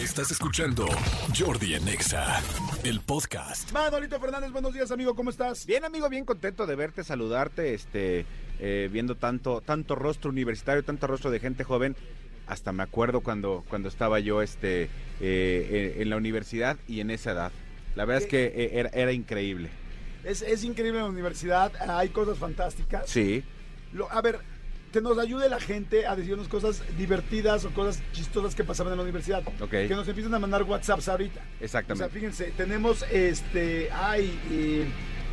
Estás escuchando Jordi en Exa, el podcast. Manolito Fernández, buenos días, amigo, ¿cómo estás? Bien, amigo, bien contento de verte, saludarte, este, eh, viendo tanto, tanto rostro universitario, tanto rostro de gente joven. Hasta me acuerdo cuando, cuando estaba yo este, eh, en, en la universidad y en esa edad. La verdad es que eh, era, era increíble. Es, es increíble en la universidad, hay cosas fantásticas. Sí. Lo- a ver, que nos ayude la gente a decirnos cosas divertidas o cosas chistosas que pasaban en la universidad. Que nos empiecen a mandar WhatsApps ahorita. Exactamente. O sea, fíjense, tenemos este, ay, eh,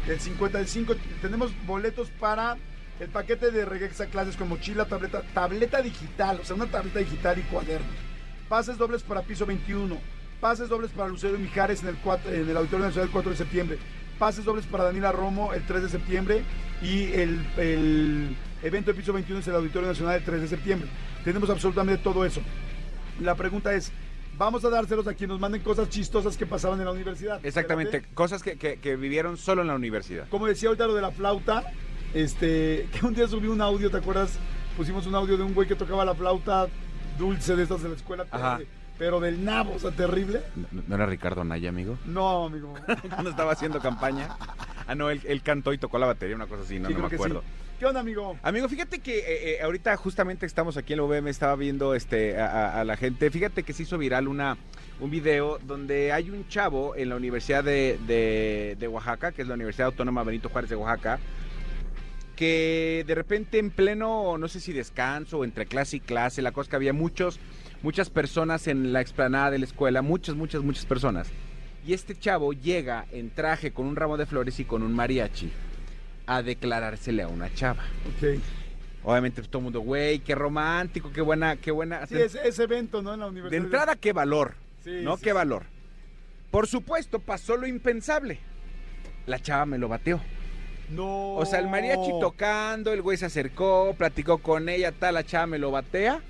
el 55, tenemos boletos para el paquete de Regexa Clases con mochila, tableta, tableta digital, o sea, una tableta digital y cuadernos. Pases dobles para piso 21, pases dobles para Lucero Mijares en el, cuatro- en el Auditorio Nacional el 4 de septiembre, pases dobles para Daniela Romo el 3 de septiembre y el, el evento de piso 21 es el Auditorio Nacional el 3 de septiembre. Tenemos absolutamente todo eso. La pregunta es, vamos a dárselos a quienes nos manden cosas chistosas que pasaban en la universidad. Exactamente. Cosas que, que- que vivieron solo en la universidad. Como decía ahorita lo de la flauta, este, que un día subí un audio, ¿te acuerdas? Pusimos un audio de un güey que tocaba la flauta dulce de estas de la escuela, Ajá. Pero del nabo, o sea, terrible. ¿No, no era Ricardo Naya, amigo? No, amigo. Cuando estaba haciendo campaña. Ah, no, él, él cantó y tocó la batería, una cosa así, no, Sí, no me acuerdo. sí. ¿Qué onda, amigo? Amigo, fíjate que eh, eh, ahorita justamente estamos aquí en la UVM, estaba viendo este, a, la gente. Fíjate que se hizo viral una, un video donde hay un chavo en la Universidad de, de- de Oaxaca, que es la Universidad Autónoma Benito Juárez de Oaxaca, que de repente en pleno, no sé si descanso o entre clase y clase, la cosa que había muchos, muchas personas en la explanada de la escuela, muchas, muchas, muchas personas. Y este chavo llega en traje con un ramo de flores y con un mariachi a declarársele a una chava. Ok. Obviamente todo el mundo, güey, qué romántico, qué buena, qué buena. Sí, de, ese, ese evento, ¿no? En la de universidad. entrada, qué valor, Sí, ¿no? sí, qué sí. valor. Por supuesto, pasó lo impensable. La chava me lo bateó. No. O sea, el mariachi tocando, el güey se acercó, platicó con ella, tal, la chava me lo batea.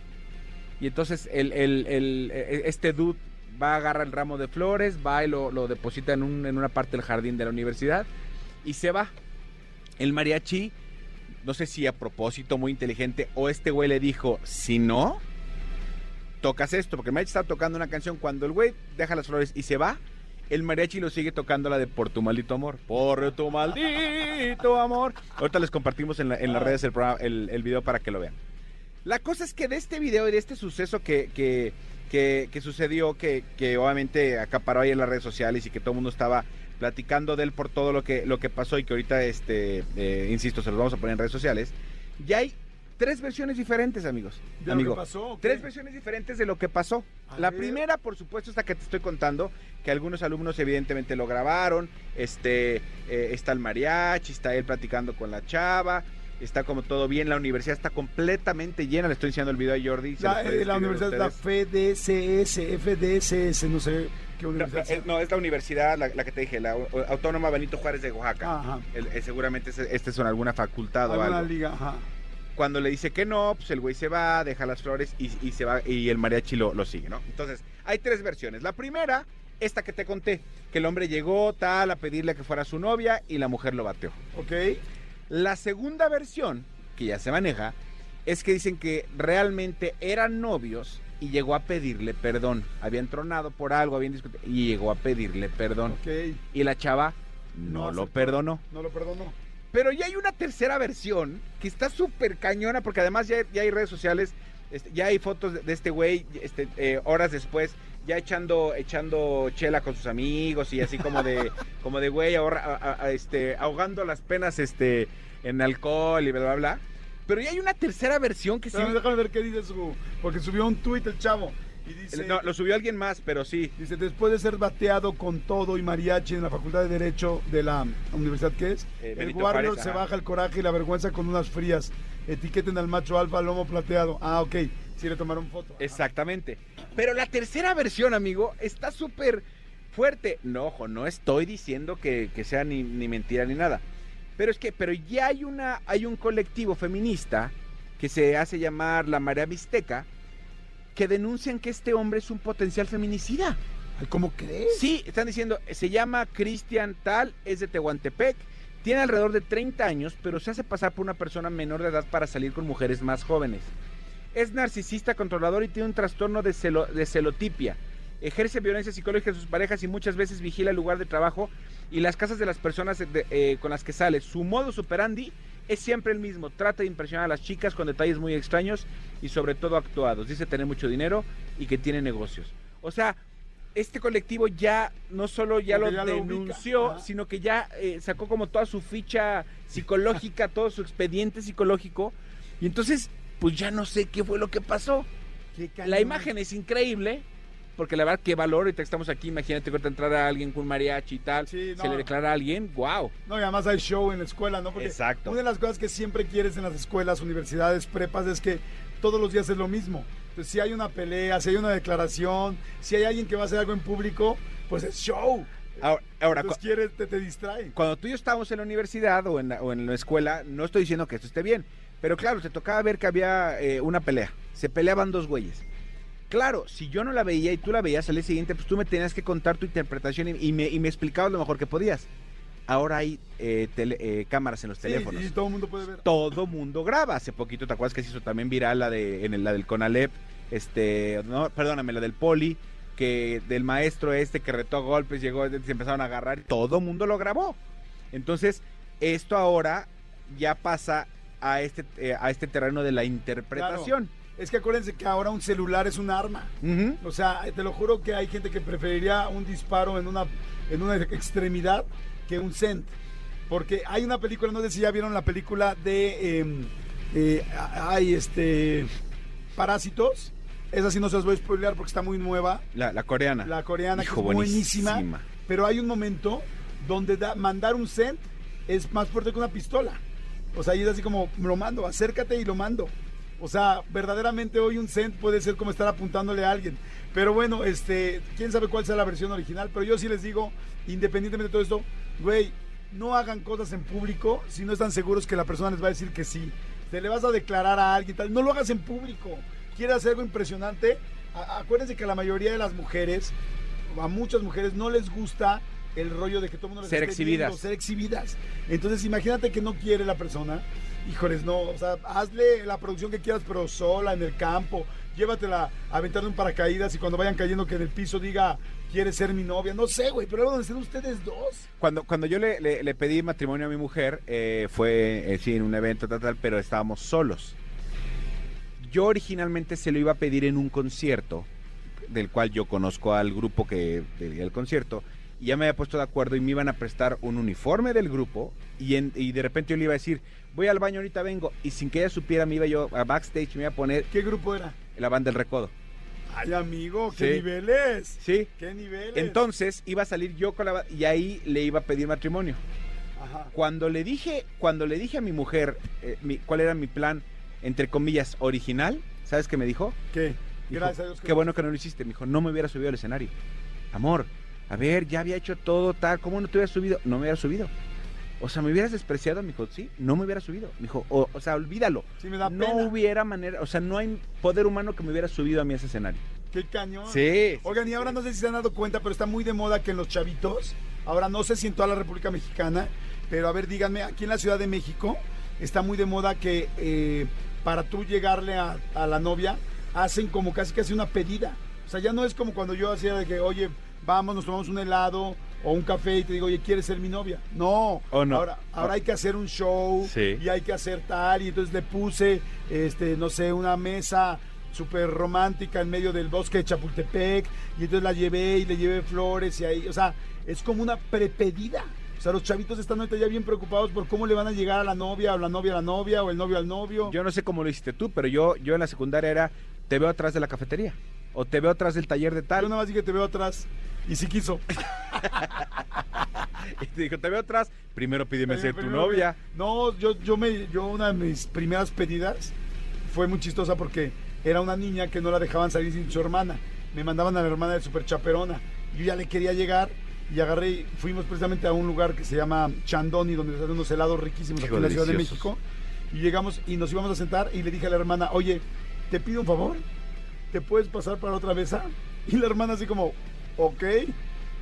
Y entonces el, el- el- e- este dude va, agarra el ramo de flores, va y lo, lo deposita en, un- en una parte del jardín de la universidad y se va. El mariachi, no sé si a propósito, muy inteligente, o este güey le dijo, si no, tocas esto, porque el mariachi estaba tocando una canción, cuando el güey deja las flores y se va, el mariachi lo sigue tocando la de Por tu maldito amor. Por tu maldito amor. Ahorita les compartimos en, la- en las redes el, programa- el, el video para que lo vean. La cosa es que de este video y de este suceso que, que, que- que sucedió, que, que obviamente acaparó ahí en las redes sociales y que todo el mundo estaba platicando de él por todo lo que, lo que pasó y que ahorita, este, eh, insisto, se los vamos a poner en redes sociales, ya hay tres versiones diferentes, amigos. ¿De amigo. lo que pasó? Tres versiones diferentes de lo que pasó. A La ver. primera, por supuesto, esta que te estoy contando, que algunos alumnos evidentemente lo grabaron. Este, eh, está el mariachi, está él platicando con la chava, está como todo bien. La universidad está completamente llena. Le estoy enseñando el video a Jordi. La, eh, la universidad es la. FDCS, FDCS, no sé qué universidad. es, no, es la universidad, la, la que te dije, la Au- Autónoma Benito Juárez de Oaxaca. Ajá. El- eh, seguramente este es alguna facultad o algo. liga, ajá. Cuando le dice que no, pues el güey se va, deja las flores y, y se va y el mariachi lo, lo sigue, ¿no? Entonces, hay tres versiones. La primera, esta que te conté, que el hombre llegó tal a pedirle que fuera su novia y la mujer lo bateó. Ok. La segunda versión, que ya se maneja, es que dicen que realmente eran novios y llegó a pedirle perdón. Habían tronado por algo, habían discutido y llegó a pedirle perdón. Y la chava no, lo aceptó. perdonó. No lo perdonó. Pero ya hay una tercera versión que está súper cañona, porque además ya, ya hay redes sociales, este, ya hay fotos de, de este güey, este, eh, horas después, ya echando, echando chela con sus amigos y así como de, como de güey, ahorra- a- a- este, ahogando las penas este, en alcohol y bla, bla, bla. Pero ya hay una tercera versión que sí. Pero déjame ver qué dice su. Porque subió un tuit el chavo. Y dice. No, lo subió alguien más, pero sí. Dice, después de ser bateado con todo y mariachi en la Facultad de Derecho de la universidad que es, Eh, el Warrior se baja el coraje y la vergüenza con unas frías. Etiqueten al macho alfa lomo plateado. Ah, ok. Sí le tomaron foto. Exactamente. Pero la tercera versión, amigo, está súper fuerte. No, ojo, no estoy diciendo que, que sea ni, ni mentira ni nada. Pero es que, pero ya hay una, hay un colectivo feminista que se hace llamar la Marea Mixteca, que denuncian que este hombre es un potencial feminicida. Ay, ¿Cómo crees? Sí, están diciendo, se llama Cristian Tal, es de Tehuantepec, tiene alrededor de 30 años, pero se hace pasar por una persona menor de edad para salir con mujeres más jóvenes. Es narcisista, controlador y tiene un trastorno de, celo- de celotipia. ejerce violencia psicológica en sus parejas y muchas veces vigila el lugar de trabajo y las casas de las personas de- eh, con las que sale. Su modo superandi es siempre el mismo. Trata de impresionar a las chicas con detalles muy extraños y sobre todo actuados. Dice tener mucho dinero y que tiene negocios. O sea, este colectivo ya no solo ya Porque lo ya denunció, sino que ya eh, sacó como toda su ficha psicológica, todo su expediente psicológico. Y entonces, pues ya no sé qué fue lo que pasó. La imagen es increíble, porque la verdad, qué valor. Ahorita estamos aquí, imagínate que entrar a alguien con mariachi y tal, Sí, se le declara a alguien, wow. No, y además hay show en la escuela, ¿no? Porque Exacto. Una de las cosas que siempre quieres en las escuelas, universidades, prepas, es que todos los días es lo mismo. Entonces, si hay una pelea, si hay una declaración, si hay alguien que va a hacer algo en público, pues es show. Ahora, ahora, quieres, te, te distrae. cuando tú y yo estábamos en la universidad o en la, o en la escuela, no estoy diciendo que esto esté bien, pero claro, te tocaba ver que había eh, una pelea. Se peleaban dos güeyes. Claro, si yo no la veía y tú la veías al día siguiente, pues tú me tenías que contar tu interpretación y, y me, y me explicabas lo mejor que podías. Ahora hay eh, tele- eh, cámaras en los Sí, teléfonos. y todo el mundo puede ver. todo mundo graba. Hace poquito, ¿te acuerdas que se hizo también viral la de en el- la del Conalep? Este, no, perdóname, la del Poli, que del maestro este que retó a golpes, llegó, se empezaron a agarrar, todo mundo lo grabó. Entonces, esto ahora ya pasa a este eh, a este terreno de la interpretación. Es que acuérdense que ahora un celular es un arma. Ujú. O sea, te lo juro que hay gente que preferiría un disparo en una, en una extremidad que un cent. Porque hay una película, no sé si ya vieron la película de. eh, eh, hay este. Parásitos. Esa sí no se las voy a spoilear porque está muy nueva. La, la coreana. La coreana, Hijo, que es buenísima. buenísima. Pero hay un momento donde da- mandar un cent es más fuerte que una pistola. O sea, es así como, lo mando, acércate y lo mando. O sea, verdaderamente hoy un cent puede ser como estar apuntándole a alguien. Pero bueno, este, quién sabe cuál sea la versión original. Pero yo sí les digo, independientemente de todo esto, güey, no hagan cosas en público si no están seguros que la persona les va a decir que sí. Te le vas a declarar a alguien, tal, no lo hagas en público. ¿Quieres hacer algo impresionante? Acuérdense que a la mayoría de las mujeres, a muchas mujeres, no les gusta el rollo de que todo el mundo Ser esté exhibidas. viendo, ser exhibidas. Entonces, imagínate que no quiere la persona. Híjoles, no, o sea, hazle la producción que quieras, pero sola, en el campo. Llévatela a aventarle un paracaídas y cuando vayan cayendo que en el piso diga, ¿quieres ser mi novia? No sé, güey, pero donde estén ustedes dos. Cuando, cuando yo le, le- le pedí matrimonio a mi mujer, eh, fue eh, sí, en un evento tal, tal, pero estábamos solos. Yo originalmente se lo iba a pedir en un concierto, del cual yo conozco al grupo que del concierto, y ya me había puesto de acuerdo y me iban a prestar un uniforme del grupo, y, en- y de repente yo le iba a decir, voy al baño, ahorita vengo, y sin que ella supiera me iba yo a backstage, me iba a poner ¿Qué grupo era? la banda del recodo. Ay, amigo, qué Sí. niveles. ¿Sí? ¿Qué niveles? Entonces iba a salir yo con la y ahí le iba a pedir matrimonio. Ajá. Cuando le dije, cuando le dije a mi mujer eh, mi- cuál era mi plan, entre comillas, original, ¿sabes qué me dijo? ¿Qué? Dijo, Gracias a Dios. Qué bueno que no lo hiciste. Me dijo, no me hubiera subido al escenario. Amor, a ver, ya había hecho todo tal, ¿cómo no te hubiera subido? No me hubiera subido. O sea, ¿me hubieras despreciado? Me dijo, sí, no me hubiera subido. Me dijo, o, o sea, olvídalo. Sí, me da no pena. hubiera manera, o sea, no hay poder humano que me hubiera subido a mí a ese escenario. Qué cañón. Sí. Oigan, y ahora no sé si se han dado cuenta, pero está muy de moda que en los chavitos, ahora no sé si en toda la República Mexicana, pero a ver, díganme, aquí en la Ciudad de México está muy de moda que eh, para tú llegarle a, a la novia, hacen como casi casi una pedida. O sea, ya no es como cuando yo hacía de que, oye, vamos, nos tomamos un helado o un café y te digo, oye, ¿quieres ser mi novia? No. Oh, no. Ahora, ahora hay que hacer un show Sí. y hay que hacer tal, y entonces le puse, este, no sé, una mesa súper romántica en medio del bosque de Chapultepec, y entonces la llevé y le llevé flores y ahí, o sea, es como una prepedida. O sea, los chavitos están ahorita ya bien preocupados por cómo le van a llegar a la novia, o la novia a la novia, o el novio al novio. Yo no sé cómo lo hiciste tú, pero yo, yo en la secundaria era, te veo atrás de la cafetería. O te veo atrás del taller de Yo tal. nada más dije, te veo atrás, y sí quiso. Y te dijo, te veo atrás, primero pídeme ser tu novia. No, yo, yo, me, yo una de mis primeras pedidas fue muy chistosa porque era una niña que no la dejaban salir sin su hermana. Me mandaban a la hermana de super chaperona. Yo ya le quería llegar y agarré, y fuimos precisamente a un lugar que se llama Chandoni, donde se hacen unos helados riquísimos aquí en la Ciudad de. México. Y llegamos y nos íbamos a sentar y le dije a la hermana, oye, te pido un favor, ¿te puedes pasar para otra mesa? Y la hermana así como, ok.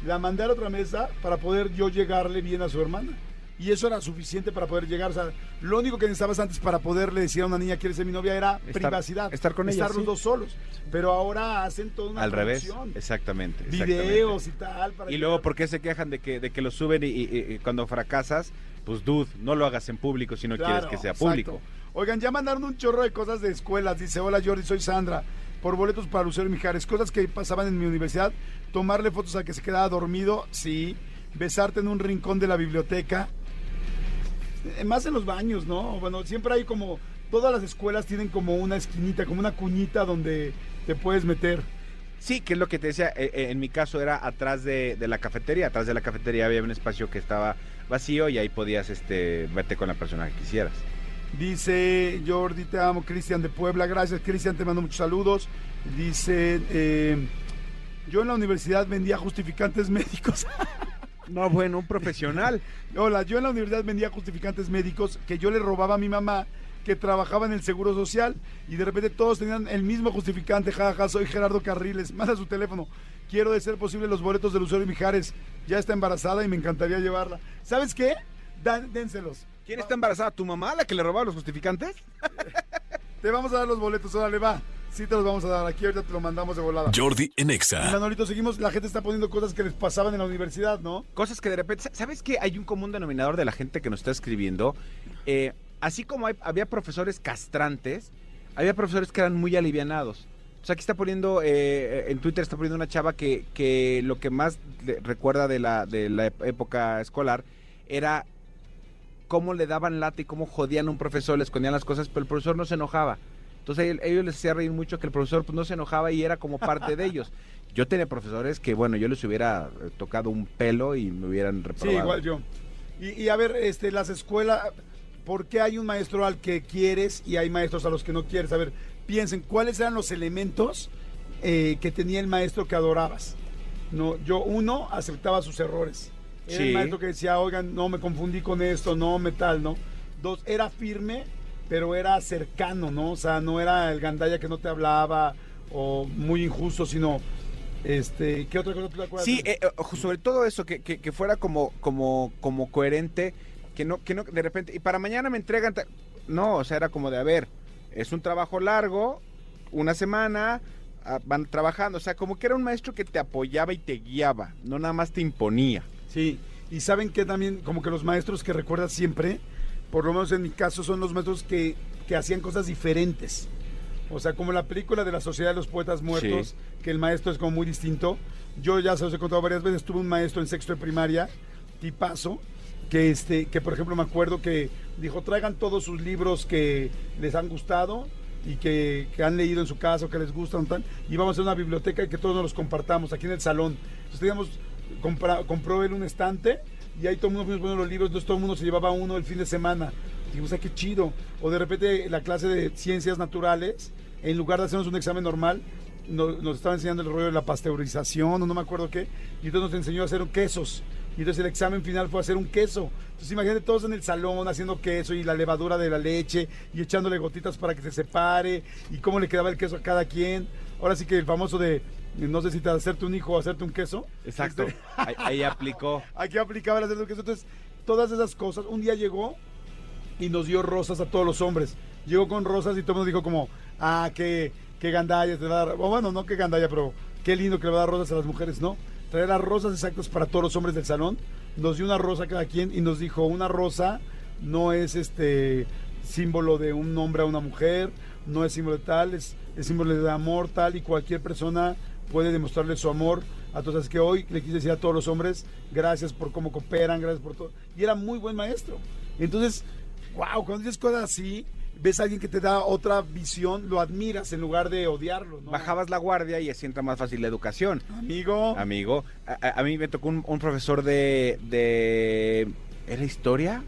La mandé a la otra mesa para poder yo llegarle bien a su hermana. y eso era suficiente para poder llegar. O sea, lo único que necesitabas antes para poderle decir a una niña ¿quieres ser mi novia? era Estar- privacidad. estar con ella, Estar los sí. dos solos. Pero ahora hacen toda una Al revés. Exactamente. Videos y tal. para Y luego, ¿por qué se quejan de que, de que lo suben y, y- y cuando fracasas? Pues, dude, no lo hagas en público si no Claro, quieres que sea exacto. público. Oigan, ya mandaron un chorro de cosas de escuelas. Dice, hola Jordi, soy Sandra. Por boletos para Lucero Mijares. Cosas que pasaban en mi universidad. Tomarle fotos al que se quedaba dormido. Sí. Besarte en un rincón de la biblioteca. Eh, Más en los baños, ¿no? Bueno, siempre hay como... Todas las escuelas tienen como una esquinita, como una cuñita donde te puedes meter. Sí, que es lo que te decía, eh, eh, en mi caso era atrás de, de la cafetería, atrás de la cafetería había un espacio que estaba vacío y ahí podías este, verte con la persona que quisieras. Dice Jordi, te amo, Cristian de Puebla. Gracias, Cristian, te mando muchos saludos. Dice, eh, yo en la universidad vendía justificantes médicos. No, bueno, un profesional. Hola, yo en la universidad vendía justificantes médicos que yo le robaba a mi mamá que trabajaba en el Seguro Social y de repente todos tenían el mismo justificante. Jaja, soy Gerardo Carriles. Manda su teléfono. Quiero de ser posible los boletos de Lucero y Mijares. Ya está embarazada y me encantaría llevarla. ¿Sabes qué? Dan- dénselos. ¿Quién está embarazada? ¿Tu mamá, la que le robaba los justificantes? Te vamos a dar los boletos, órale, va. Sí te los vamos a dar. Aquí ahorita te lo mandamos de volada. Jordi en Y Exa. Manolito, seguimos. La gente está poniendo cosas que les pasaban en la universidad, ¿no? Cosas que de repente, ¿sabes qué? Hay un común denominador de la gente que nos está escribiendo. Eh, así como hay- había profesores castrantes, había profesores que eran muy alivianados. O sea, aquí está poniendo, eh, en Twitter está poniendo una chava que, que lo que más recuerda de la, de la época escolar era cómo le daban lata y cómo jodían a un profesor, le escondían las cosas, pero el profesor no se enojaba. Entonces ellos les hacía reír mucho que el profesor pues, no se enojaba y era como parte de ellos. Yo tenía profesores que, bueno, yo les hubiera eh, tocado un pelo y me hubieran Sí, reprobado. igual yo. Y, y a ver, este, las escuelas, ¿por qué hay un maestro al que quieres y hay maestros a los que no quieres? A ver, piensen, ¿cuáles eran los elementos eh, que tenía el maestro que adorabas? No, yo, uno, aceptaba sus errores. Era el maestro que decía, oigan, no me confundí con esto, no me tal, ¿no? Dos, era firme, pero era cercano, ¿no? O sea, no era el gandalla que no te hablaba o muy injusto, sino, este, ¿qué otra cosa tú te acuerdas? Sí, eh, eh, sobre todo eso, que, que- que fuera como, como, como coherente, que no, que no, de repente, y para mañana me entregan, no, o sea, era como de, a ver, es un trabajo largo, una semana, ah, van trabajando, o sea, como que era un maestro que te apoyaba y te guiaba, no nada más te imponía. Sí, y saben que también, como que los maestros que recuerdas siempre, por lo menos en mi caso, son los maestros que, que hacían cosas diferentes. O sea, como la película de la Sociedad de los Poetas Muertos, Sí. que el maestro es como muy distinto. Yo ya se los he contado varias veces, tuve un maestro en sexto de primaria, tipazo, que, este, que por ejemplo me acuerdo que dijo, traigan todos sus libros que les han gustado y que, que han leído en su casa o que les gustan, tal, y vamos a hacer una biblioteca y que todos nos los compartamos aquí en el salón. Entonces teníamos, compra- compró él un estante y ahí todo el mundo fuimos poniendo los libros, entonces todo el mundo se llevaba uno el fin de semana. Dijimos, ah, qué chido. O de repente la clase de ciencias naturales, en lugar de hacernos un examen normal, no- nos, estaba enseñando el rollo de la pasteurización o no me acuerdo qué, y entonces nos enseñó a hacer quesos. Y entonces el examen final fue hacer un queso. Entonces imagínate todos en el salón haciendo queso y la levadura de la leche y echándole gotitas para que se separe y cómo le quedaba el queso a cada quien. Ahora sí que el famoso de, no sé si te hacerte un hijo o hacerte un queso. Exacto. Este, Ahí, ahí aplicó. Aquí aplicaba el hacer un queso. Entonces, todas esas cosas. Un día llegó y nos dio rosas a todos los hombres. Llegó con rosas y todo el mundo dijo como, ah, qué, qué gandalla te va a dar. Bueno, no qué gandalla, pero qué lindo que le va a dar rosas a las mujeres, ¿no? Traer las rosas exactas para todos los hombres del salón. Nos dio una rosa a cada quien y nos dijo, una rosa no es este símbolo de un hombre a una mujer, no es símbolo de tal, es, es símbolo de amor tal y cualquier persona puede demostrarle su amor a todos. Así que hoy le quise decir a todos los hombres, gracias por cómo cooperan, gracias por todo. Y era muy buen maestro. Entonces, wow, cuando dices cosas así, ves a alguien que te da otra visión, lo admiras en lugar de odiarlo. ¿no? Bajabas la guardia y así entra más fácil la educación. Amigo. Amigo, a, a- mí me tocó un, un profesor de, de... ¿Era historia?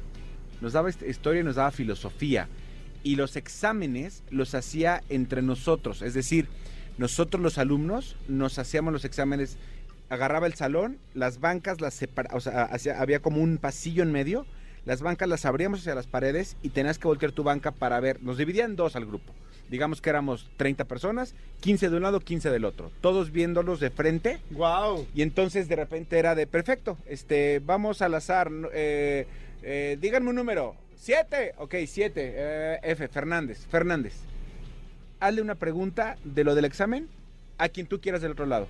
Nos daba hist- historia y nos daba filosofía. Y los exámenes los hacía entre nosotros. Es decir, nosotros los alumnos nos hacíamos los exámenes. Agarraba el salón, las bancas las separaba, o sea, había como un pasillo en medio. Las bancas las abríamos hacia las paredes y tenías que voltear tu banca para ver. Nos dividían en dos al grupo. Digamos que éramos 30 personas, 15 de un lado, 15 del otro. Todos viéndolos de frente Wow. y entonces de repente era de perfecto, este, vamos al azar, eh, eh, díganme un número. Siete. Ok, siete. Eh, F, Fernández. Fernández. Hazle una pregunta de lo del examen a quien tú quieras del otro lado.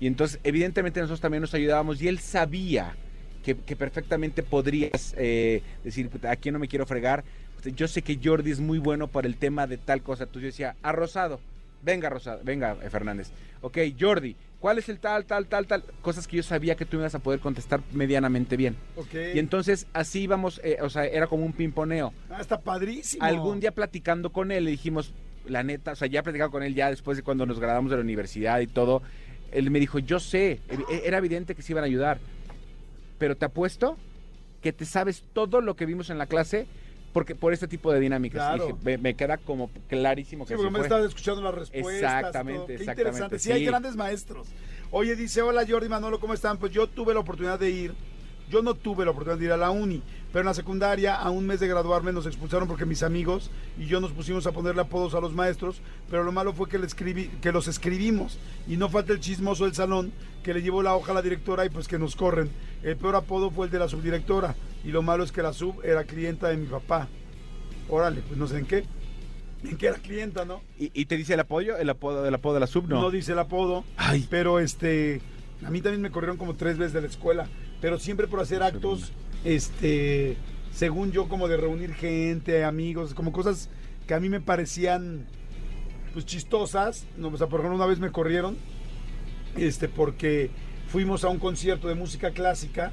Y entonces, evidentemente, nosotros también nos ayudábamos y él sabía que, que perfectamente podrías eh, decir, "Puta, aquí no me quiero fregar. Yo sé que Jordi es muy bueno por el tema de tal cosa. Entonces yo decía, a Rosado. Venga, Rosado. Venga, eh, Fernández. Ok, Jordi, ¿cuál es el tal, tal, tal, tal? Cosas que yo sabía que tú ibas a poder contestar medianamente bien. Ok. Y entonces así íbamos, eh, o sea, era como un pimponeo. Ah, está padrísimo. Algún día platicando con él le dijimos, la neta, o sea, ya platicado con él ya después de cuando nos graduamos de la universidad y todo, él me dijo, yo sé, e- era evidente que se iban a ayudar, pero te apuesto que te sabes todo lo que vimos en la clase porque por este tipo de dinámicas. Y Claro. dije, me, me queda como clarísimo que Sí, porque me estaba escuchando las respuestas. Exactamente, todo. Qué exactamente, interesante. Sí, hay sí. grandes maestros. Oye, dice, hola Jordi Manolo, ¿cómo están? Pues yo tuve la oportunidad de ir. Yo no tuve la oportunidad de ir a la uni, pero en la secundaria, a un mes de graduarme, nos expulsaron porque mis amigos y yo nos pusimos a ponerle apodos a los maestros, pero lo malo fue que, le escribí, que los escribimos y no falta el chismoso del salón que le llevó la hoja a la directora y pues que nos corren. El peor apodo fue el de la subdirectora y lo malo es que la sub era clienta de mi papá. Órale, pues no sé en qué. En qué era clienta, ¿no? ¿Y, y te dice el apoyo, el apodo, el apodo de la sub? No. no dice el apodo. Ay. Pero este, a mí también me corrieron como tres veces de la escuela, pero siempre por hacer actos, este, según yo, como de reunir gente, amigos, como cosas que a mí me parecían, pues chistosas. No, o sea, por ejemplo, una vez me corrieron, este, porque fuimos a un concierto de música clásica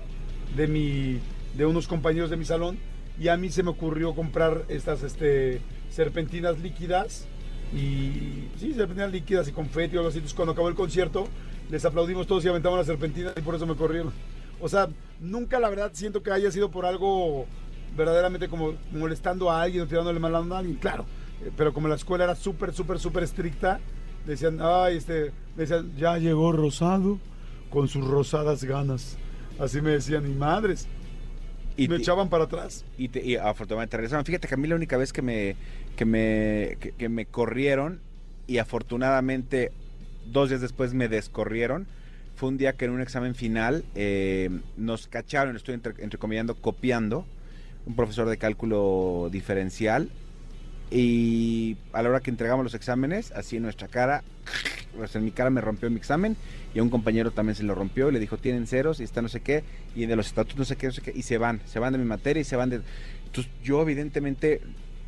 de mi, de unos compañeros de mi salón y a mí se me ocurrió comprar estas, este, serpentinas líquidas y sí, serpentinas líquidas y confeti o algo así. Cuando acabó el concierto, les aplaudimos todos y aventamos las serpentinas y por eso me corrieron. O sea, nunca la verdad siento que haya sido por algo verdaderamente como molestando a alguien o tirándole mal a alguien, claro. Eh, Pero como la escuela era súper, súper, súper estricta, decían, ay, este, decían, ya llegó Rosado con sus rosadas ganas. Así me decían, y madres. Y me te- echaban para atrás. y, te- y afortunadamente regresaron. Fíjate que a mí la única vez que me, que me, que, que me corrieron y afortunadamente dos días después me descorrieron fue un día que en un examen final eh, nos cacharon, estoy entre, entrecomillando, copiando, un profesor de cálculo diferencial y a la hora que entregamos los exámenes, así en nuestra cara, pues en mi cara me rompió mi examen y a un compañero también se lo rompió y le dijo tienen ceros y está no sé qué y de los estatutos no sé qué, no sé qué y se van, se van de mi materia y se van de... Entonces yo evidentemente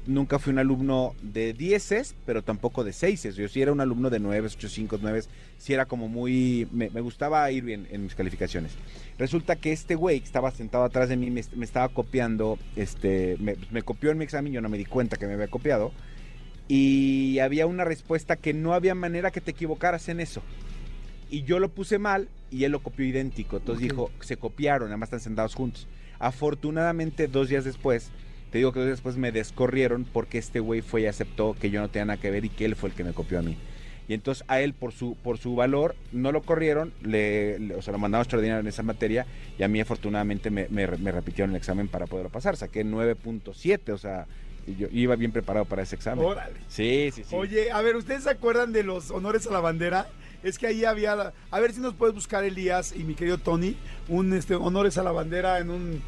nunca fui un alumno de dieces, pero tampoco de seises. Yo sí era un alumno de nueve, ocho, cinco, nueve. Sí era como muy... Me, me gustaba ir bien en mis calificaciones. Resulta que este güey que estaba sentado atrás de mí me, me estaba copiando, este, me, me copió en mi examen, yo no me di cuenta que me había copiado. Y había una respuesta que no había manera que te equivocaras en eso. Y yo lo puse mal y él lo copió idéntico. Entonces dijo, se copiaron, además están sentados juntos. Afortunadamente, dos días después, te digo que después me descorrieron porque este güey fue y aceptó que yo no tenía nada que ver y que él fue el que me copió a mí. Y entonces a él, por su, por su valor, no lo corrieron, le, le- o sea, lo mandaron extraordinario en esa materia y a mí afortunadamente me, me, me repitieron el examen para poderlo pasar. Saqué 9.7, o sea, y yo iba bien preparado para ese examen. Órale. Sí, sí, sí. Oye, a ver, ¿ustedes se acuerdan de los honores a la bandera? Es que ahí había, la- a ver si nos puedes buscar Elías y mi querido Tony, un este honores a la bandera en un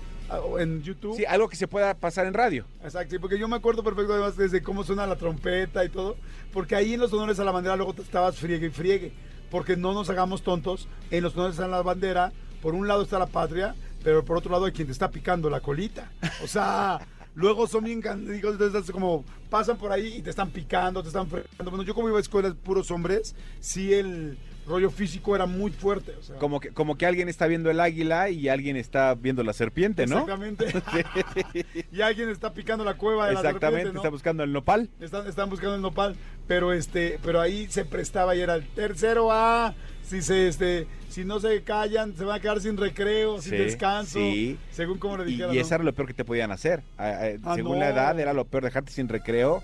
en YouTube. Sí, algo que se pueda pasar en radio. Exacto, sí, porque yo me acuerdo perfecto además desde cómo suena la trompeta y todo, porque ahí en los honores a la bandera luego te estabas friegue y friegue, porque no nos hagamos tontos, en los honores a la bandera, por un lado está la patria, pero por otro lado hay quien te está picando la colita. O sea, luego son bien candigos, entonces es como pasan por ahí y te están picando, te están fregando. Bueno, yo como iba a escuelas puros hombres, sí el rollo físico era muy fuerte. O sea, Como que, como que alguien está viendo el águila y alguien está viendo la serpiente, ¿no? Exactamente. y alguien está picando la cueva de la Exactamente, ¿no? está buscando el nopal. Están, están buscando el nopal, pero este, pero ahí se prestaba y era el tercero A. Si se este, si no se callan, se van a quedar sin recreo, sin descanso, sí. según como le dijeron. y eso era lo peor que te podían hacer. Ah, según no. la edad, era lo peor dejarte sin recreo.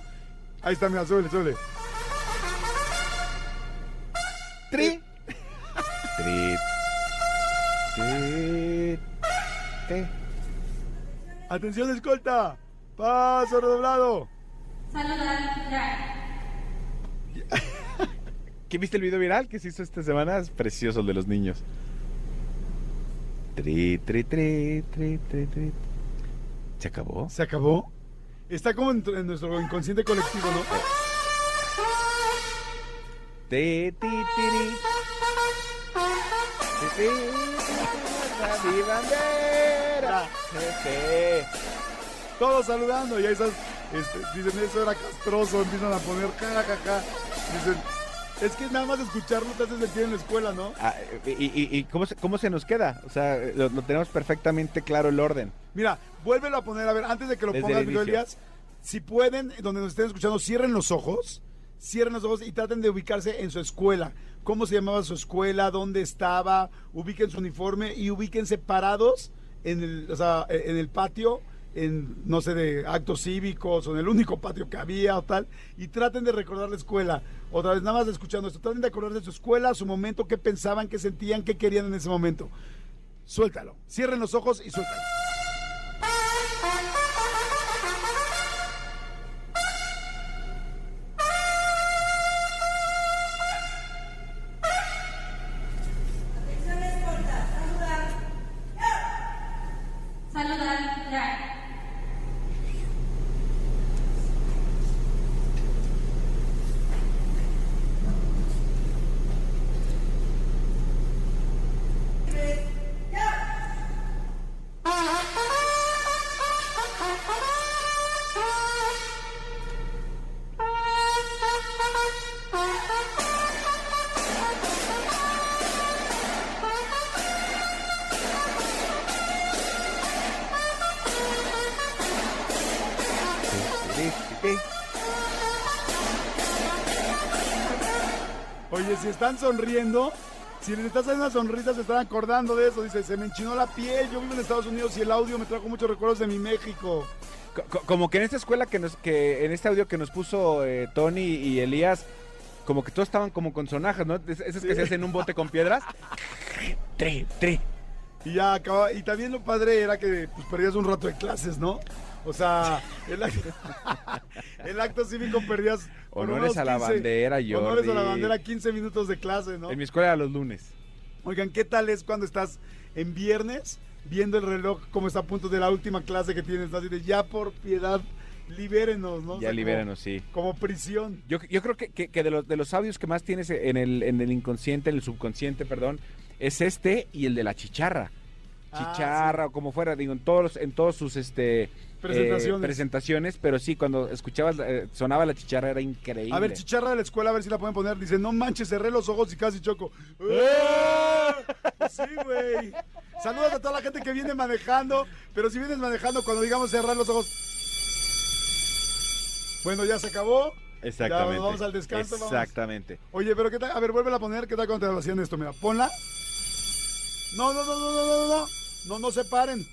Ahí está, mira, súbele, súbele. Tri. Tri. Tri. Tri. Atención, escolta. Paso redoblado. ¿Qué viste el video viral que se hizo esta semana? Es precioso el de los niños. Tri, tri, tri, tri, tri, tri. ¿Se acabó? ¿Se acabó? Está como en, en nuestro inconsciente colectivo, ¿no? Ti, ti. Ti, ti, ti, mi bandera. Todos saludando y ahí estás, este, dicen eso era castroso, empiezan a poner ja, ja. Dicen, es que nada más escucharlo te hace sentir en la escuela, ¿no? Ah, ¿Y, y, y cómo, se, cómo se nos queda? O sea, lo, lo tenemos perfectamente claro el orden. Mira, vuélvelo a poner, a ver, antes de que lo Desde pongas, el Miguel. Elías, si pueden, donde nos estén escuchando, cierren los ojos, cierren los ojos y traten de ubicarse en su escuela. ¿Cómo se llamaba su escuela? ¿Dónde estaba? Ubiquen su uniforme y ubíquense parados en el, o sea, en el patio, en, no sé, de actos cívicos o en el único patio que había o tal, y traten de recordar la escuela. Otra vez, nada más escuchando esto, traten de acordarse de su escuela, su momento, qué pensaban, qué sentían, qué querían en ese momento. Suéltalo. Cierren los ojos y suéltalo. Okay. Si están sonriendo, si les estás haciendo una sonrisa, se están acordando de eso. Dice, se me enchinó la piel, yo vivo en Estados Unidos y el audio me trajo muchos recuerdos de mi México. Co- co- Como que en esta escuela que nos, que en este audio que nos puso eh, Tony y Elías, como que todos estaban como con sonajas, ¿no? Es- Esas que se hacen en un bote con piedras. Tri, tri. Y ya acaba. Y también lo padre era que pues, perdías un rato de clases, ¿no? O sea, el, act- el acto cívico perdías. Honores a la bandera, Honores a la bandera, 15 minutos de clase, ¿no? En mi escuela era los lunes. Oigan, ¿qué tal es cuando estás en viernes viendo el reloj como está a punto de la última clase que tienes? Así de, ya por piedad, libérenos, ¿no? O Ya sea, libéranos, sí. Como, como prisión. Yo, yo creo que, que- que de, los, de los audios que más tienes en el, en el inconsciente, en el subconsciente, perdón, es este y el de la chicharra. Ah, Chicharra o como fuera, digo, en todos, los- en todos sus este, Presentaciones. eh, presentaciones, pero sí, cuando escuchabas, eh, sonaba la chicharra era increíble. A ver, chicharra de la escuela, a ver si la pueden poner. Dice, no manches, cerré los ojos y casi choco. Pues sí, güey. Saludos a toda la gente que viene manejando. Pero si vienes manejando, cuando digamos cerrar los ojos. Bueno, ya se acabó. Exactamente. Ya, vamos al descanso, vamos. Exactamente. Oye, pero ¿qué tal? A ver, vuélvela a poner. ¿Qué tal cuando te hacían esto? Mira, ponla. No, no, no, no, no, no, no. No, no se paren.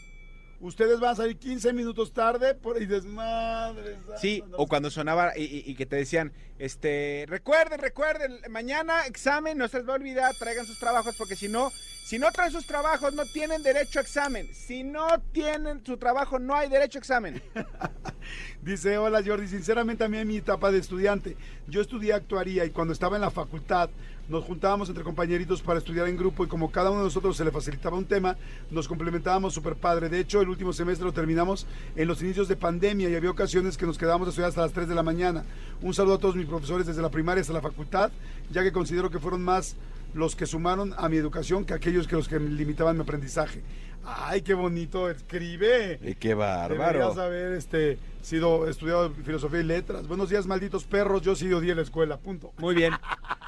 Ustedes van a salir 15 minutos tarde por... y desmadre. Sí, o cuando sonaba y, y- y que te decían, este, recuerden, recuerden, mañana examen, no se les va a olvidar, traigan sus trabajos, porque si no, si no traen sus trabajos, no tienen derecho a examen. Si no tienen su trabajo, no hay derecho a examen. Dice, hola Jordi, sinceramente a mí en mi etapa de estudiante, yo estudié actuaría y cuando estaba en la facultad nos juntábamos entre compañeritos para estudiar en grupo y como cada uno de nosotros se le facilitaba un tema, nos complementábamos súper padre. De hecho, el último semestre lo terminamos en los inicios de pandemia y había ocasiones que nos quedábamos a estudiar hasta las 3 de la mañana. Un saludo a todos mis profesores desde la primaria hasta la facultad, ya que considero que fueron más los que sumaron a mi educación que aquellos que los que limitaban mi aprendizaje. Ay, qué bonito escribe. qué Deberías haber este, sido estudiado filosofía y letras. Buenos días, malditos perros. Yo sí odié la escuela. Punto. Muy bien.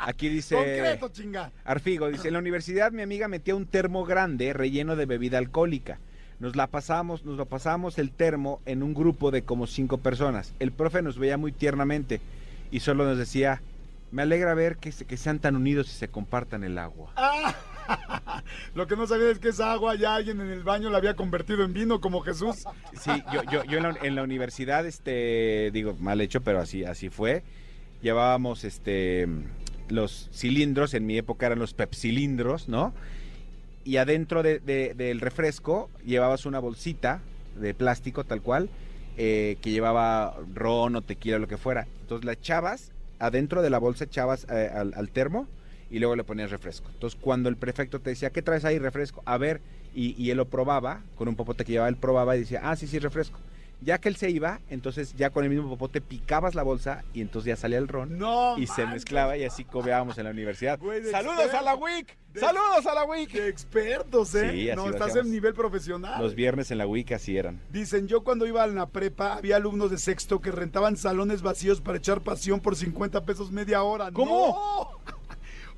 Aquí dice... Concreto, chinga. Arfigo dice, en la universidad mi amiga metía un termo grande relleno de bebida alcohólica. Nos la pasamos, nos lo pasamos el termo en un grupo de como cinco personas. El profe nos veía muy tiernamente y solo nos decía, me alegra ver que, se- que sean tan unidos y se compartan el agua. Lo que no sabía es que esa agua ya alguien en el baño la había convertido en vino como Jesús. Sí, yo, yo, en, la, universidad, este, digo, mal hecho, pero así, así fue. Llevábamos este los cilindros, en mi época eran los pepsilindros, ¿no? Y adentro de- de- del refresco llevabas una bolsita de plástico tal cual, eh, que llevaba ron o tequila, lo que fuera. Entonces la echabas, adentro de la bolsa echabas eh, al, al termo y luego le ponías refresco. Entonces, cuando el prefecto te decía, ¿qué traes ahí? Refresco. A ver, y, y él lo probaba, con un popote que llevaba, él probaba y decía, ah, sí, sí, refresco. Ya que él se iba, entonces ya con el mismo popote picabas la bolsa y entonces ya salía el ron. No, y se mezclaba y así cobeábamos en la universidad. ¡Saludos a la WIC! De- ¡Saludos a la WIC! De expertos, ¿eh? Sí, así no, estás en nivel profesional. Los viernes en la WIC así eran. Dicen, yo cuando iba a la prepa había alumnos de sexto que rentaban salones vacíos para echar pasión por 50 pesos media hora. ¿Cómo? ¡No!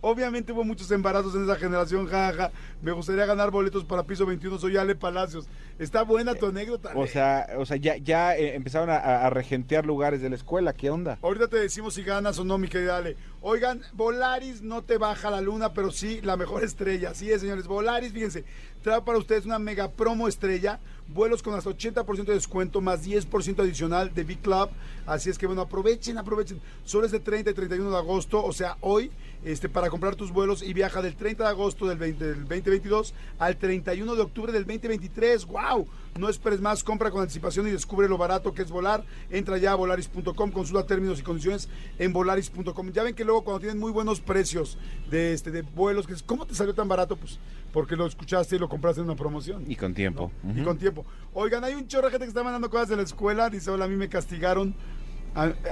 Obviamente hubo muchos embarazos en esa generación, jaja. Me gustaría ganar boletos para piso 21, soy Ale Palacios. Está buena tu anécdota. O sea, o sea ya, ya eh, empezaron a, a regentear lugares de la escuela. ¿Qué onda? Ahorita te decimos si ganas o no, mi querida Ale. Oigan, Volaris no te baja la luna, pero sí la mejor estrella. Así es, señores. Volaris, fíjense, trae para ustedes una mega promo estrella. Vuelos con hasta 80% de descuento, más 10% adicional de B-Club. Así es que, bueno, aprovechen, aprovechen. Solo es de 30 y 31 de agosto, o sea, hoy, este, para comprar tus vuelos y viaja del 30 de agosto del, 20 del 2022 al 31 de octubre del 2023. ¡Wow! No esperes más, compra con anticipación y descubre lo barato que es volar. Entra ya a volaris.com, consulta términos y condiciones en volaris.com. Ya ven que luego cuando tienen muy buenos precios de, este, de vuelos, que ¿cómo te salió tan barato? Pues porque lo escuchaste y lo compraste en una promoción. Y con tiempo. ¿no? Y con tiempo. Oigan, hay un chorro de gente que está mandando cosas de la escuela. Dice, hola, a mí me castigaron.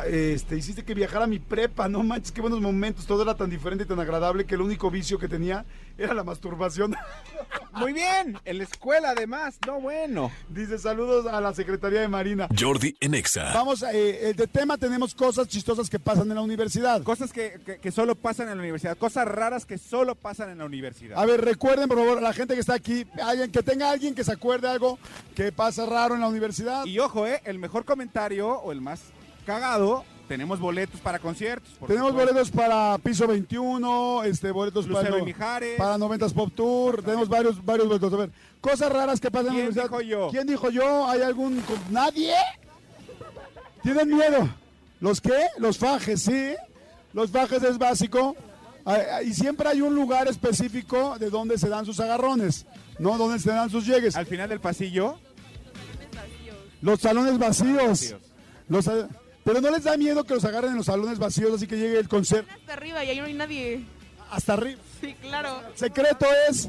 Este, hiciste que viajara a mi prepa, no manches, qué buenos momentos, todo era tan diferente y tan agradable que el único vicio que tenía era la masturbación. Muy bien, en la escuela además, no bueno. Dice, saludos a la Secretaría de Marina. Jordi en Exa. Vamos, eh, eh, de tema tenemos cosas chistosas que pasan en la universidad. Cosas que, que- que solo pasan en la universidad, cosas raras que solo pasan en la universidad. A ver, recuerden, por favor, a la gente que está aquí, alguien que tenga alguien que se acuerde algo que pasa raro en la universidad. Y ojo, eh, el mejor comentario o el más cagado, tenemos boletos para conciertos. por Tenemos supuesto. boletos para Piso 21, este, boletos Lucero para, y Mijares. para 90s Pop Tour. Tenemos varios, varios boletos. A ver, cosas raras que pasan en la ¿Quién universidad. dijo yo? ¿Quién dijo yo? ¿Hay algún...? co- ¿Nadie? ¿Tienen miedo? ¿Los qué? Los fajes, sí. Los fajes es básico. Ah, ah, Y siempre hay un lugar específico de donde se dan sus agarrones, ¿no? Donde se dan sus llegues. Al final del pasillo, Los salones vacíos. vacíos. Los sa- pero no les da miedo que los agarren en los salones vacíos, así que llegue el concierto hasta arriba y ahí no hay nadie. hasta arriba. Sí, claro. Secreto es.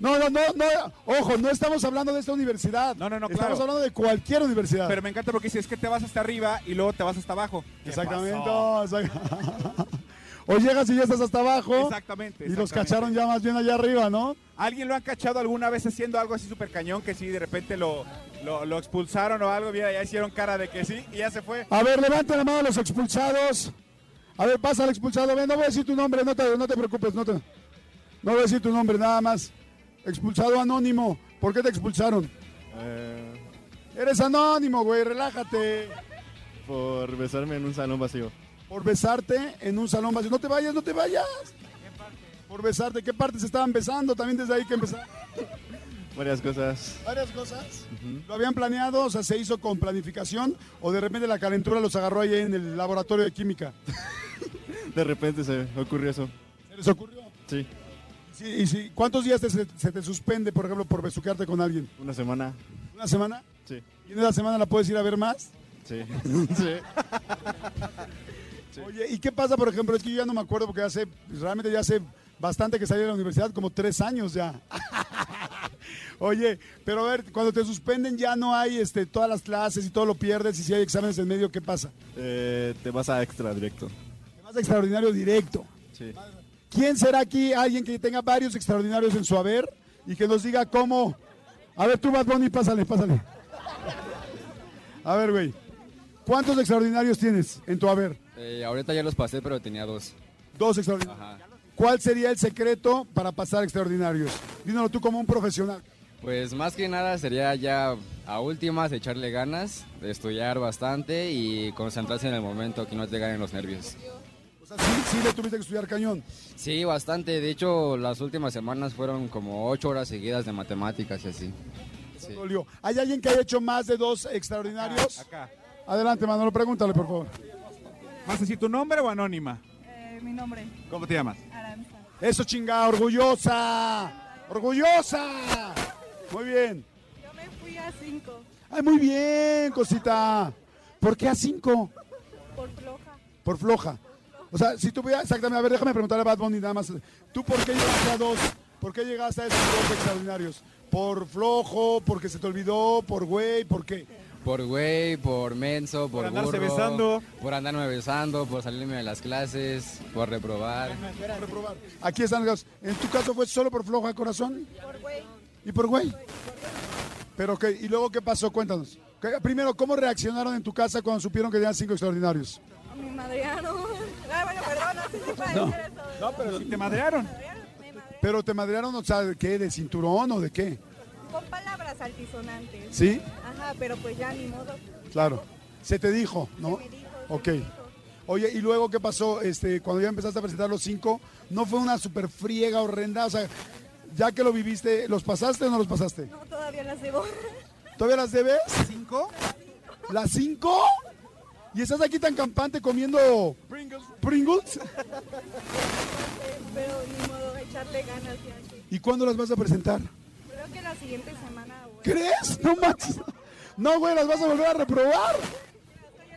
No, no, no, no. Ojo, no estamos hablando de esta universidad. No, no, no, Estamos claro. hablando de cualquier universidad. pero me encanta porque dices que te vas hasta arriba y luego te vas hasta abajo. ¿Qué Exactamente. o llegas y ya estás hasta abajo. Exactamente. Y los cacharon ya más bien allá arriba, ¿no? ¿Alguien lo han cachado alguna vez haciendo algo así súper cañón que sí, de repente lo, lo, lo expulsaron o algo? Mira, ya hicieron cara de que sí y ya se fue. A ver, levanten la mano a los expulsados. A ver, pasa al expulsado. Ven, no voy a decir tu nombre, no te, no te preocupes. No, te, no voy a decir tu nombre, nada más. Expulsado anónimo. ¿Por qué te expulsaron? Eh, Eres anónimo, güey, relájate. por besarme en un salón vacío. Por besarte en un salón vacío. No te vayas, no te vayas. Por besarte. ¿Qué partes estaban besando? También desde ahí que empezaron. Varias cosas. Varias cosas. ¿Lo habían planeado? O sea, ¿se hizo con planificación? ¿O de repente la calentura los agarró ahí en el laboratorio de química? De repente se ocurrió eso. ¿Se les ocurrió? Sí, Sí, y sí, ¿Cuántos días te- se, se te suspende, por ejemplo, por besuquearte con alguien? una semana. ¿Una semana? Sí, ¿Y en esa semana la puedes ir a ver más? sí, sí. Oye, ¿y qué pasa, por ejemplo? Es que yo ya no me acuerdo porque hace, realmente ya hace bastante que salí de la universidad, como tres años ya. Oye, pero a ver, cuando te suspenden ya no hay este, todas las clases y todo lo pierdes y si hay exámenes en medio, ¿qué pasa? Eh, te vas a extra directo. Te vas a extraordinario directo. Sí. ¿Quién será aquí alguien que tenga varios extraordinarios en su haber y que nos diga cómo? A ver, tú, Bad Bunny, pásale, pásale. A ver, güey. ¿Cuántos extraordinarios tienes en tu haber? Eh, ahorita ya los pasé, pero tenía dos. Dos extraordinarios. Ajá. ¿Cuál sería el secreto para pasar extraordinarios? Dímelo tú como un profesional. Pues más que nada sería ya a últimas echarle ganas, estudiar bastante y concentrarse en el momento, que no te ganen los nervios. O sea, sí, sí le tuviste que estudiar cañón. Sí, bastante. De hecho, las últimas semanas fueron como ocho horas seguidas de matemáticas y así. Sí. ¿Hay alguien que haya hecho más de dos extraordinarios? Acá. Adelante, Manolo, pregúntale, por favor. ¿Vas a decir tu nombre o anónima? Eh, mi nombre, ¿Cómo te llamas? Aranza. Eso chingada, orgullosa. Orgullosa. Muy bien. Yo me fui a cinco Ay, muy bien, cosita. ¿Por qué a cinco? por floja. Por floja. O sea, si tú hubieras, exactamente, a ver, déjame preguntarle a Bad Bunny nada más. ¿Tú por qué llegaste a dos? ¿Por qué llegaste a esos dos extraordinarios? ¿Por flojo? ¿Porque se te olvidó? ¿Por güey? ¿Por qué? Por güey, por menso, por, Por andarse burro, besando. por andarme besando, por salirme de las clases, por reprobar. Reprobar. Aquí están los. ¿En tu caso fue solo por flojo de corazón? Por güey. ¿Y por güey? Pero ok, ¿y luego qué pasó? Cuéntanos. ¿Qué- Primero, ¿cómo reaccionaron en tu casa cuando supieron que tenían cinco extraordinarios? Me madrearon. Ah, bueno, perdón, no sé si puede decir eso. No, pero si te madrearon. Me madrearon Pero te madrearon, o sea, ¿de qué? ¿De cinturón o de qué? Con palabras altisonantes. ¿Sí? Ajá, pero pues ya ni modo. Claro. Se te dijo, ¿no? Se me dijo, se Ok. me dijo. Oye, ¿y luego qué pasó? Este, cuando ya empezaste a presentar los cinco, ¿no fue una super friega horrenda? O sea, ya que lo viviste, ¿los pasaste o no los pasaste? No, todavía las debo. ¿Todavía las debes? ¿Cinco? ¿Las cinco? ¿Y estás aquí tan campante comiendo Pringles? ¿Pringles? pero ni modo, echarle ganas ¿Y cuándo las vas a presentar? Creo que la siguiente semana. güey. ¿Crees? No manches. No, güey, las vas a volver a reprobar.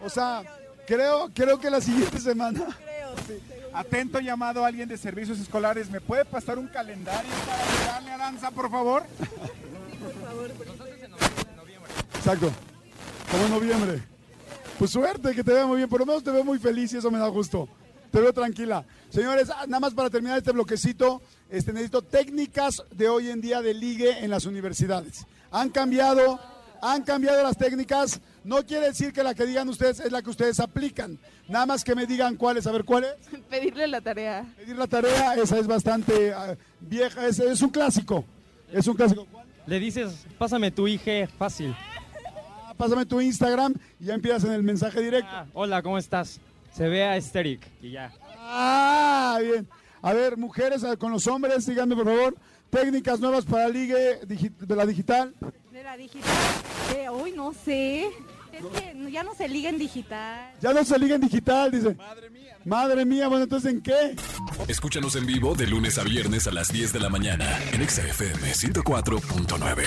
O sea, creo, creo que la siguiente semana. Creo, sí. Atento llamado a alguien de servicios escolares. ¿Me puede pasar un calendario para darle a danza, por favor? Exacto. Como en noviembre. Pues suerte, que te vea muy bien. Por lo menos te veo muy feliz y eso me da gusto. Te veo tranquila. Señores, ah, nada más para terminar este bloquecito, este, necesito técnicas de hoy en día de ligue en las universidades. Han cambiado, han cambiado las técnicas. No quiere decir que la que digan ustedes es la que ustedes aplican. Nada más que me digan cuáles. A ver, ¿cuál es? Pedirle la tarea. Pedir la tarea, esa es bastante ah, vieja, es, es un clásico. Es un clásico. Le dices, pásame tu IG fácil. Ah, Pásame tu Instagram y ya empiezas en el mensaje directo. Ah, hola, ¿cómo estás? Se ve aesthetic y ya. Ah, bien. A ver, mujeres con los hombres, díganme por favor, técnicas nuevas para ligue digi- de la digital. De la digital. Eh, uy, no sé. Es que ya no se liga en digital. Ya no se liga en digital, dice. Madre mía. Madre mía, bueno, entonces ¿en qué? Escúchanos en vivo de lunes a viernes a las 10 de la mañana en Exa FM 104.9.